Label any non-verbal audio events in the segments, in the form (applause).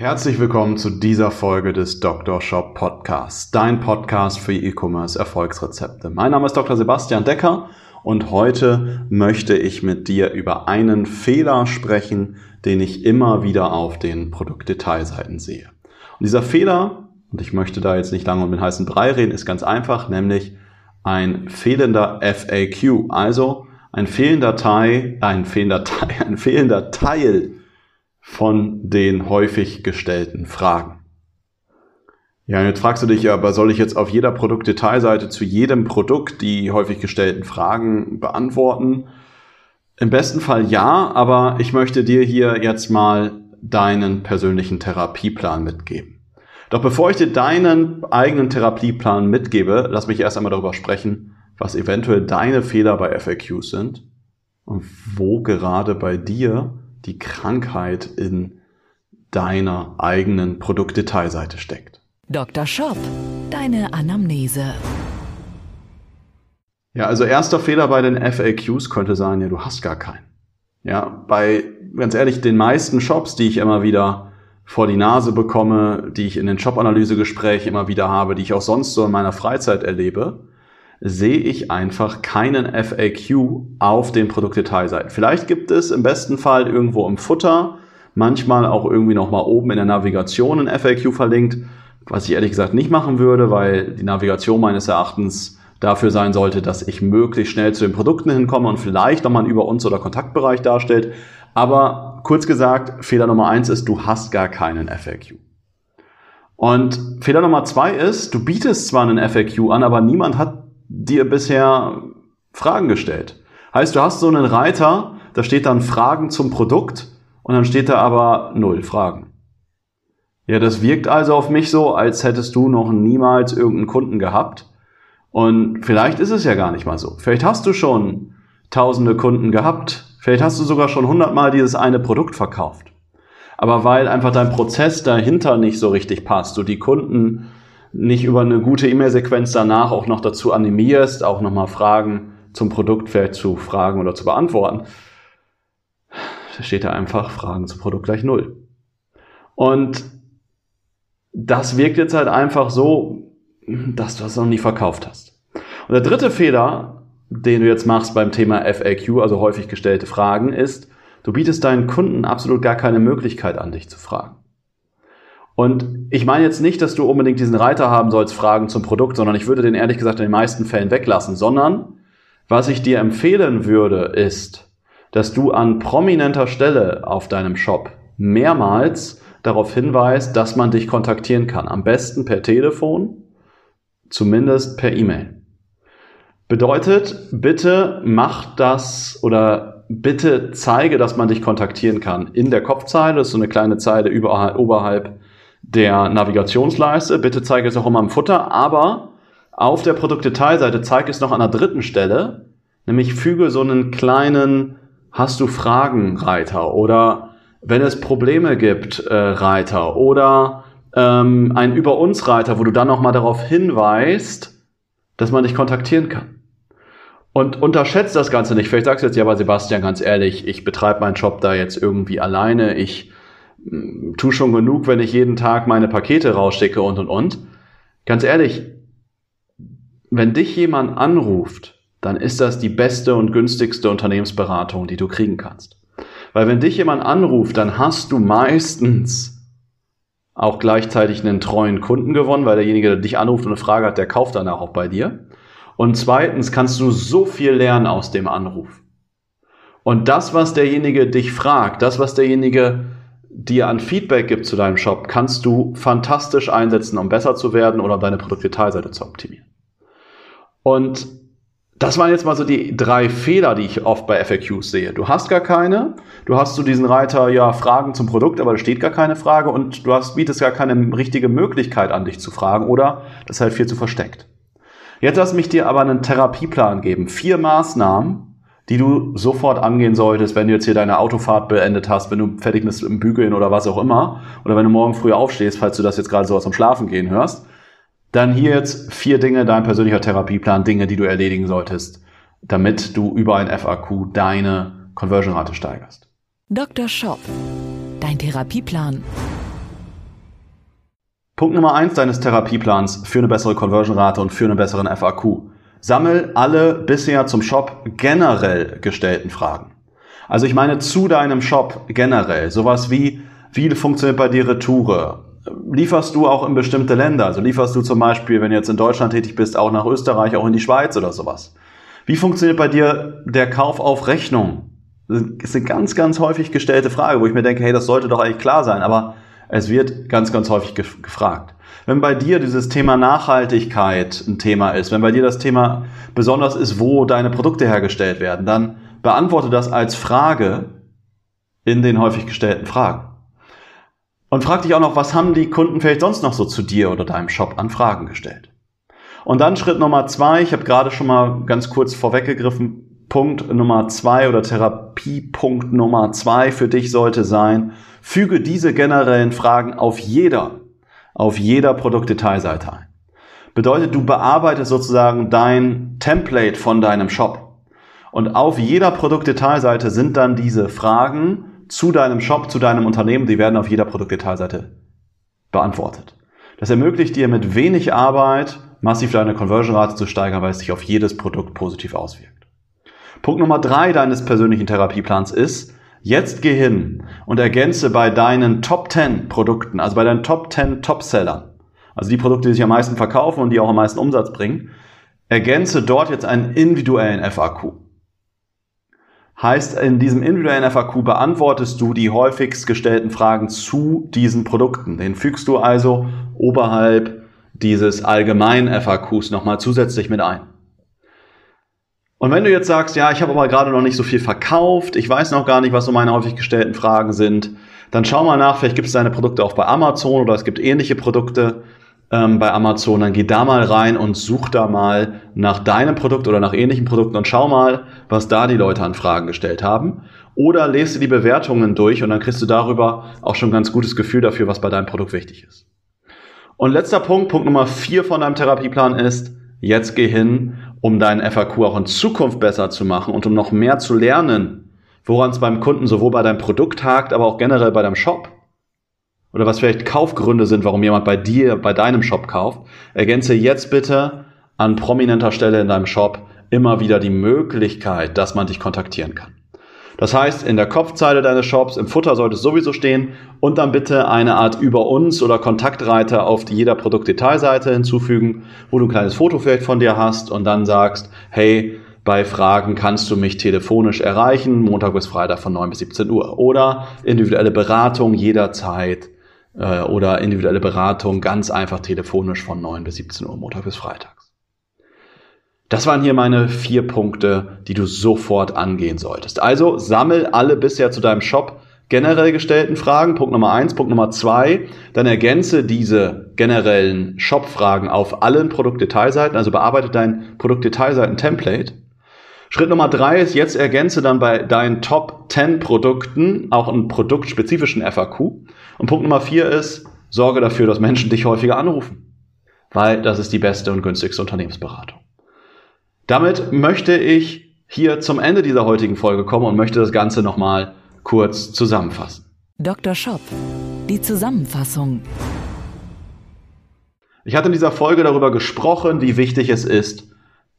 Herzlich willkommen zu dieser Folge des Dr. Shop Podcasts, dein Podcast für E-Commerce Erfolgsrezepte. Mein Name ist Dr. Sebastian Decker und heute möchte ich mit dir über einen Fehler sprechen, den ich immer wieder auf den Produktdetailseiten sehe. Und dieser Fehler, und ich möchte da jetzt nicht lange um den heißen Brei reden, ist ganz einfach, nämlich ein fehlender FAQ, also ein fehlender Teil, ein fehlender Teil, (laughs) ein fehlender Teil von den häufig gestellten Fragen. Ja, jetzt fragst du dich aber, soll ich jetzt auf jeder Produktdetailseite zu jedem Produkt die häufig gestellten Fragen beantworten? Im besten Fall ja, aber ich möchte dir hier jetzt mal deinen persönlichen Therapieplan mitgeben. Doch bevor ich dir deinen eigenen Therapieplan mitgebe, lass mich erst einmal darüber sprechen, was eventuell deine Fehler bei FAQs sind und wo gerade bei dir die Krankheit in deiner eigenen Produktdetailseite steckt. Dr. Shop, deine Anamnese. Ja, also erster Fehler bei den FAQs könnte sein, ja, du hast gar keinen. Ja, bei ganz ehrlich, den meisten Shops, die ich immer wieder vor die Nase bekomme, die ich in den Shop-Analyse-Gesprächen immer wieder habe, die ich auch sonst so in meiner Freizeit erlebe, sehe ich einfach keinen FAQ auf den Produktdetailseiten. Vielleicht gibt es im besten Fall irgendwo im Futter, manchmal auch irgendwie nochmal oben in der Navigation ein FAQ verlinkt, was ich ehrlich gesagt nicht machen würde, weil die Navigation meines Erachtens dafür sein sollte, dass ich möglichst schnell zu den Produkten hinkomme und vielleicht nochmal einen Über uns oder Kontaktbereich darstellt. Aber kurz gesagt, Fehler Nummer eins ist, du hast gar keinen FAQ. Und Fehler Nummer zwei ist, du bietest zwar einen FAQ an, aber niemand hat dir bisher Fragen gestellt. Heißt, du hast so einen Reiter, da steht dann Fragen zum Produkt und dann steht da aber null Fragen. Ja, das wirkt also auf mich so, als hättest du noch niemals irgendeinen Kunden gehabt. Und vielleicht ist es ja gar nicht mal so. Vielleicht hast du schon tausende Kunden gehabt Vielleicht hast du sogar schon hundertmal dieses eine Produkt verkauft. Aber weil einfach dein Prozess dahinter nicht so richtig passt, du die Kunden nicht über eine gute E-Mail-Sequenz danach auch noch dazu animierst, auch nochmal Fragen zum Produkt vielleicht zu fragen oder zu beantworten, da steht da einfach Fragen zum Produkt gleich null. Und das wirkt jetzt halt einfach so, dass du das noch nie verkauft hast. Und der dritte Fehler, den du jetzt machst beim Thema FAQ, also häufig gestellte Fragen, ist, du bietest deinen Kunden absolut gar keine Möglichkeit an, dich zu fragen. Und ich meine jetzt nicht, dass du unbedingt diesen Reiter haben sollst, Fragen zum Produkt, sondern ich würde den ehrlich gesagt in den meisten Fällen weglassen, sondern was ich dir empfehlen würde, ist, dass du an prominenter Stelle auf deinem Shop mehrmals darauf hinweist, dass man dich kontaktieren kann. Am besten per Telefon, zumindest per E-Mail. Bedeutet, bitte mach das oder bitte zeige, dass man dich kontaktieren kann. In der Kopfzeile, das ist so eine kleine Zeile überhalb, oberhalb der Navigationsleiste. Bitte zeige es auch immer im Futter, aber auf der Produktdetailseite zeige es noch an der dritten Stelle, nämlich füge so einen kleinen Hast du Fragen Reiter oder wenn es Probleme gibt äh, Reiter oder ähm, ein Über uns Reiter, wo du dann nochmal darauf hinweist, dass man dich kontaktieren kann. Und unterschätzt das Ganze nicht. Vielleicht sagst du jetzt, ja, aber Sebastian, ganz ehrlich, ich betreibe meinen Job da jetzt irgendwie alleine. Ich tue schon genug, wenn ich jeden Tag meine Pakete rausschicke und und und. Ganz ehrlich, wenn dich jemand anruft, dann ist das die beste und günstigste Unternehmensberatung, die du kriegen kannst. Weil wenn dich jemand anruft, dann hast du meistens auch gleichzeitig einen treuen Kunden gewonnen, weil derjenige, der dich anruft und eine Frage hat, der kauft danach auch bei dir. Und zweitens kannst du so viel lernen aus dem Anruf. Und das, was derjenige dich fragt, das, was derjenige dir an Feedback gibt zu deinem Shop, kannst du fantastisch einsetzen, um besser zu werden oder um deine Produktdetailseite zu optimieren. Und das waren jetzt mal so die drei Fehler, die ich oft bei FAQs sehe. Du hast gar keine, du hast so diesen Reiter, ja, Fragen zum Produkt, aber da steht gar keine Frage und du hast, bietest gar keine richtige Möglichkeit an, dich zu fragen oder das ist halt viel zu versteckt. Jetzt lass mich dir aber einen Therapieplan geben. Vier Maßnahmen, die du sofort angehen solltest, wenn du jetzt hier deine Autofahrt beendet hast, wenn du fertig bist im Bügeln oder was auch immer, oder wenn du morgen früh aufstehst, falls du das jetzt gerade so aus dem Schlafen gehen hörst dann hier jetzt vier Dinge, dein persönlicher Therapieplan, Dinge, die du erledigen solltest, damit du über ein FAQ deine Conversion-Rate steigerst. Dr. Shop, dein Therapieplan. Punkt Nummer eins deines Therapieplans für eine bessere Conversion-Rate und für einen besseren FAQ. Sammel alle bisher zum Shop generell gestellten Fragen. Also ich meine zu deinem Shop generell. Sowas wie, wie funktioniert bei dir Retoure? lieferst du auch in bestimmte Länder? Also lieferst du zum Beispiel, wenn du jetzt in Deutschland tätig bist, auch nach Österreich, auch in die Schweiz oder sowas? Wie funktioniert bei dir der Kauf auf Rechnung? Das ist eine ganz, ganz häufig gestellte Frage, wo ich mir denke, hey, das sollte doch eigentlich klar sein, aber es wird ganz, ganz häufig gefragt. Wenn bei dir dieses Thema Nachhaltigkeit ein Thema ist, wenn bei dir das Thema besonders ist, wo deine Produkte hergestellt werden, dann beantworte das als Frage in den häufig gestellten Fragen. Und frag dich auch noch, was haben die Kunden vielleicht sonst noch so zu dir oder deinem Shop an Fragen gestellt? Und dann Schritt Nummer zwei, ich habe gerade schon mal ganz kurz vorweggegriffen, Punkt Nummer zwei oder Therapiepunkt Nummer zwei für dich sollte sein, füge diese generellen Fragen auf jeder, auf jeder Produktdetailseite ein. Bedeutet, du bearbeitest sozusagen dein Template von deinem Shop. Und auf jeder Produktdetailseite sind dann diese Fragen zu deinem Shop, zu deinem Unternehmen, die werden auf jeder Produktdetailseite beantwortet. Das ermöglicht dir mit wenig Arbeit massiv deine Conversion-Rate zu steigern, weil es sich auf jedes Produkt positiv auswirkt. Punkt Nummer drei deines persönlichen Therapieplans ist, jetzt geh hin und ergänze bei deinen Top 10 Produkten, also bei deinen Top 10 Topsellern, also die Produkte, die sich am meisten verkaufen und die auch am meisten Umsatz bringen, ergänze dort jetzt einen individuellen FAQ. Heißt, in diesem individuellen FAQ beantwortest du die häufigst gestellten Fragen zu diesen Produkten. Den fügst du also oberhalb dieses allgemeinen FAQs nochmal zusätzlich mit ein. Und wenn du jetzt sagst, ja, ich habe aber gerade noch nicht so viel verkauft, ich weiß noch gar nicht, was so meine häufig gestellten Fragen sind, dann schau mal nach, vielleicht gibt es deine Produkte auch bei Amazon oder es gibt ähnliche Produkte ähm, bei Amazon, dann geh da mal rein und such da mal nach deinem Produkt oder nach ähnlichen Produkten und schau mal, was da die Leute an Fragen gestellt haben. Oder lest dir die Bewertungen durch und dann kriegst du darüber auch schon ein ganz gutes Gefühl dafür, was bei deinem Produkt wichtig ist. Und letzter Punkt, Punkt Nummer vier von deinem Therapieplan ist, jetzt geh hin, um deinen FAQ auch in Zukunft besser zu machen und um noch mehr zu lernen, woran es beim Kunden sowohl bei deinem Produkt hakt, aber auch generell bei deinem Shop oder was vielleicht Kaufgründe sind, warum jemand bei dir, bei deinem Shop kauft, ergänze jetzt bitte an prominenter Stelle in deinem Shop immer wieder die Möglichkeit, dass man dich kontaktieren kann. Das heißt, in der Kopfzeile deines Shops, im Futter sollte es sowieso stehen und dann bitte eine Art über uns oder Kontaktreiter auf jeder Produktdetailseite hinzufügen, wo du ein kleines Foto vielleicht von dir hast und dann sagst, hey, bei Fragen kannst du mich telefonisch erreichen, Montag bis Freitag von 9 bis 17 Uhr. Oder individuelle Beratung jederzeit äh, oder individuelle Beratung ganz einfach telefonisch von 9 bis 17 Uhr, Montag bis Freitags. Das waren hier meine vier Punkte, die du sofort angehen solltest. Also sammel alle bisher zu deinem Shop generell gestellten Fragen. Punkt Nummer eins. Punkt Nummer zwei. Dann ergänze diese generellen Shop-Fragen auf allen Produktdetailseiten. Also bearbeite dein Produktdetailseiten-Template. Schritt Nummer drei ist, jetzt ergänze dann bei deinen Top 10 Produkten auch einen produktspezifischen FAQ. Und Punkt Nummer vier ist, sorge dafür, dass Menschen dich häufiger anrufen. Weil das ist die beste und günstigste Unternehmensberatung. Damit möchte ich hier zum Ende dieser heutigen Folge kommen und möchte das Ganze nochmal kurz zusammenfassen. Dr. Shop, die Zusammenfassung. Ich hatte in dieser Folge darüber gesprochen, wie wichtig es ist,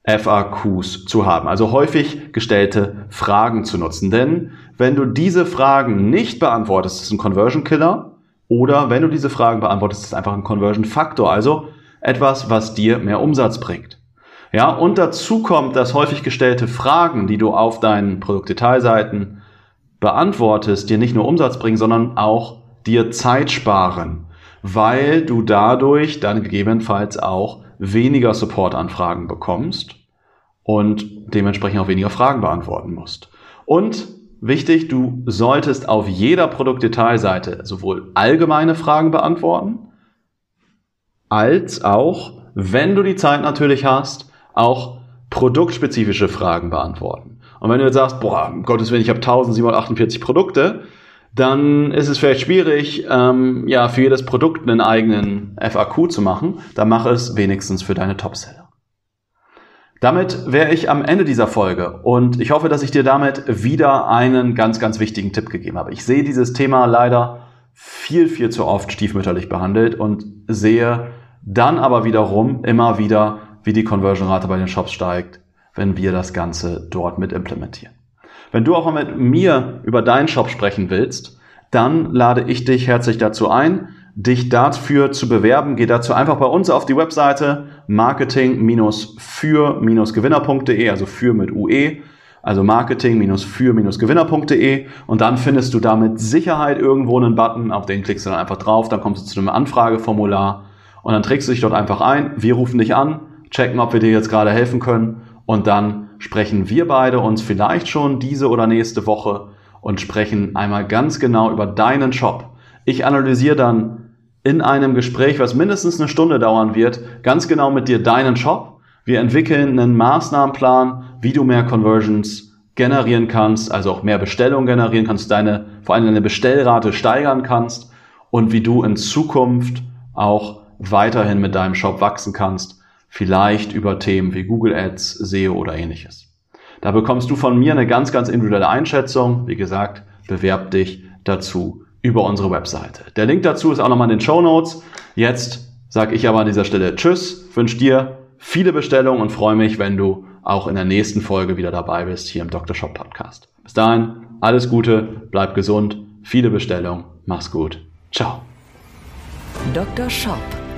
FAQs zu haben, also häufig gestellte Fragen zu nutzen. Denn wenn du diese Fragen nicht beantwortest, ist es ein Conversion Killer. Oder wenn du diese Fragen beantwortest, ist es einfach ein Conversion Faktor, also etwas, was dir mehr Umsatz bringt. Ja, und dazu kommt, dass häufig gestellte Fragen, die du auf deinen Produktdetailseiten beantwortest, dir nicht nur Umsatz bringen, sondern auch dir Zeit sparen, weil du dadurch dann gegebenenfalls auch weniger Supportanfragen bekommst und dementsprechend auch weniger Fragen beantworten musst. Und wichtig, du solltest auf jeder Produktdetailseite sowohl allgemeine Fragen beantworten, als auch, wenn du die Zeit natürlich hast, auch produktspezifische Fragen beantworten. Und wenn du jetzt sagst, boah, um Gottes Willen, ich habe 1748 Produkte, dann ist es vielleicht schwierig, ähm, ja, für jedes Produkt einen eigenen FAQ zu machen. Dann mach es wenigstens für deine Topseller. Damit wäre ich am Ende dieser Folge und ich hoffe, dass ich dir damit wieder einen ganz, ganz wichtigen Tipp gegeben habe. Ich sehe dieses Thema leider viel, viel zu oft stiefmütterlich behandelt und sehe dann aber wiederum immer wieder, wie die Conversion-Rate bei den Shops steigt, wenn wir das Ganze dort mit implementieren. Wenn du auch mal mit mir über deinen Shop sprechen willst, dann lade ich dich herzlich dazu ein, dich dafür zu bewerben, geh dazu einfach bei uns auf die Webseite marketing-für-gewinner.de, also für mit UE, also marketing-für-gewinner.de und dann findest du da mit Sicherheit irgendwo einen Button, auf den klickst du dann einfach drauf, dann kommst du zu einem Anfrageformular und dann trägst du dich dort einfach ein, wir rufen dich an, checken, ob wir dir jetzt gerade helfen können und dann sprechen wir beide uns vielleicht schon diese oder nächste Woche und sprechen einmal ganz genau über deinen Shop. Ich analysiere dann in einem Gespräch, was mindestens eine Stunde dauern wird, ganz genau mit dir deinen Shop. Wir entwickeln einen Maßnahmenplan, wie du mehr Conversions generieren kannst, also auch mehr Bestellungen generieren kannst, deine, vor allem deine Bestellrate steigern kannst und wie du in Zukunft auch weiterhin mit deinem Shop wachsen kannst, vielleicht über Themen wie Google Ads, SEO oder ähnliches. Da bekommst du von mir eine ganz, ganz individuelle Einschätzung. Wie gesagt, bewerb dich dazu über unsere Webseite. Der Link dazu ist auch nochmal in den Show Notes. Jetzt sage ich aber an dieser Stelle Tschüss, wünsche dir viele Bestellungen und freue mich, wenn du auch in der nächsten Folge wieder dabei bist hier im Dr. Shop Podcast. Bis dahin, alles Gute, bleib gesund, viele Bestellungen, mach's gut. Ciao. Dr. Shop